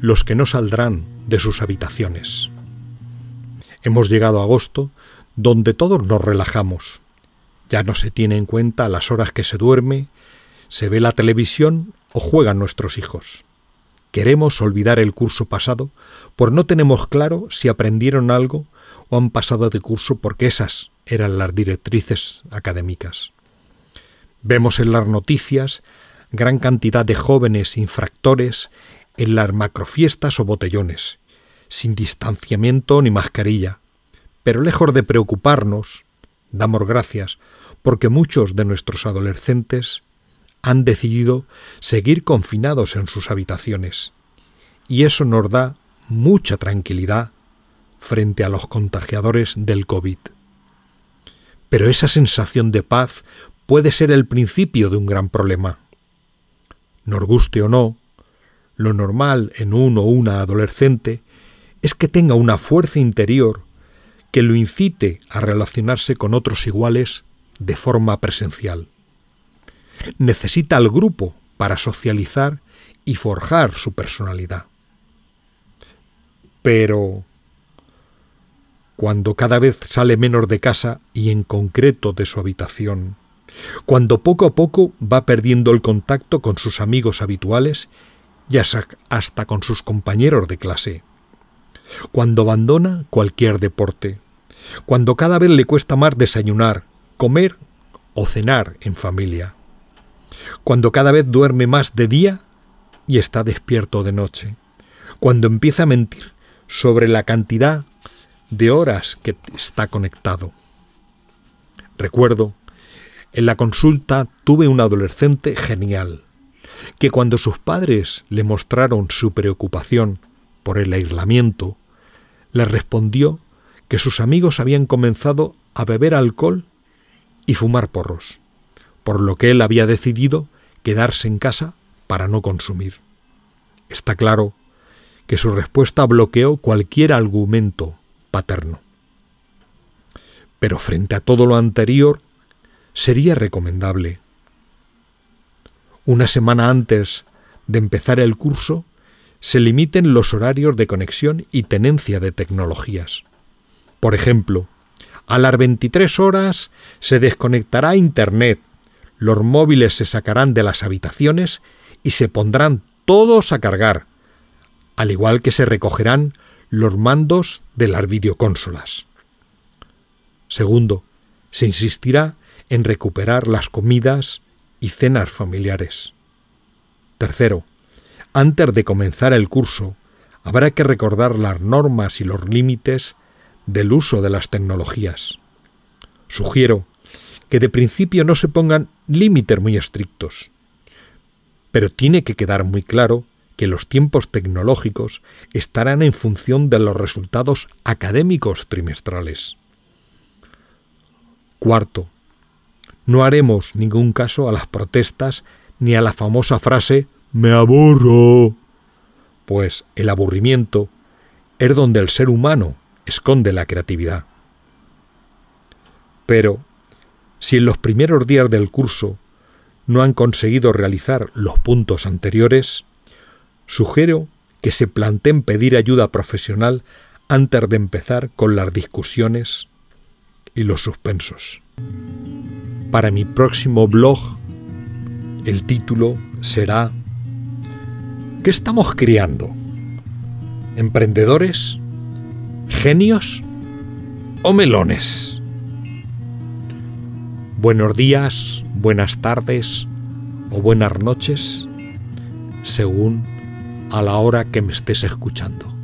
los que no saldrán de sus habitaciones. Hemos llegado a agosto, donde todos nos relajamos. Ya no se tiene en cuenta las horas que se duerme, se ve la televisión o juegan nuestros hijos. Queremos olvidar el curso pasado, por no tenemos claro si aprendieron algo o han pasado de curso porque esas eran las directrices académicas. Vemos en las noticias gran cantidad de jóvenes infractores en las macrofiestas o botellones, sin distanciamiento ni mascarilla. Pero lejos de preocuparnos, damos gracias porque muchos de nuestros adolescentes han decidido seguir confinados en sus habitaciones. Y eso nos da mucha tranquilidad frente a los contagiadores del COVID. Pero esa sensación de paz puede ser el principio de un gran problema. Nos guste o no, lo normal en uno o una adolescente es que tenga una fuerza interior que lo incite a relacionarse con otros iguales de forma presencial. Necesita al grupo para socializar y forjar su personalidad. Pero cuando cada vez sale menos de casa y en concreto de su habitación, cuando poco a poco va perdiendo el contacto con sus amigos habituales y hasta con sus compañeros de clase, cuando abandona cualquier deporte, cuando cada vez le cuesta más desayunar, comer o cenar en familia, cuando cada vez duerme más de día y está despierto de noche, cuando empieza a mentir sobre la cantidad de horas que está conectado. Recuerdo, en la consulta tuve un adolescente genial, que cuando sus padres le mostraron su preocupación por el aislamiento, le respondió que sus amigos habían comenzado a beber alcohol y fumar porros, por lo que él había decidido quedarse en casa para no consumir. Está claro que su respuesta bloqueó cualquier argumento paterno. Pero frente a todo lo anterior, sería recomendable, una semana antes de empezar el curso, se limiten los horarios de conexión y tenencia de tecnologías. Por ejemplo, a las 23 horas se desconectará Internet, los móviles se sacarán de las habitaciones y se pondrán todos a cargar, al igual que se recogerán los mandos de las videoconsolas. Segundo, se insistirá en recuperar las comidas y cenas familiares. Tercero, antes de comenzar el curso, habrá que recordar las normas y los límites del uso de las tecnologías. Sugiero que de principio no se pongan límites muy estrictos, pero tiene que quedar muy claro que los tiempos tecnológicos estarán en función de los resultados académicos trimestrales. Cuarto, no haremos ningún caso a las protestas ni a la famosa frase me aburro, pues el aburrimiento es donde el ser humano esconde la creatividad. Pero, si en los primeros días del curso no han conseguido realizar los puntos anteriores, sugiero que se planteen pedir ayuda profesional antes de empezar con las discusiones y los suspensos. Para mi próximo blog, el título será ¿Qué estamos criando? ¿Emprendedores? ¿Genios? ¿O melones? Buenos días, buenas tardes o buenas noches, según a la hora que me estés escuchando.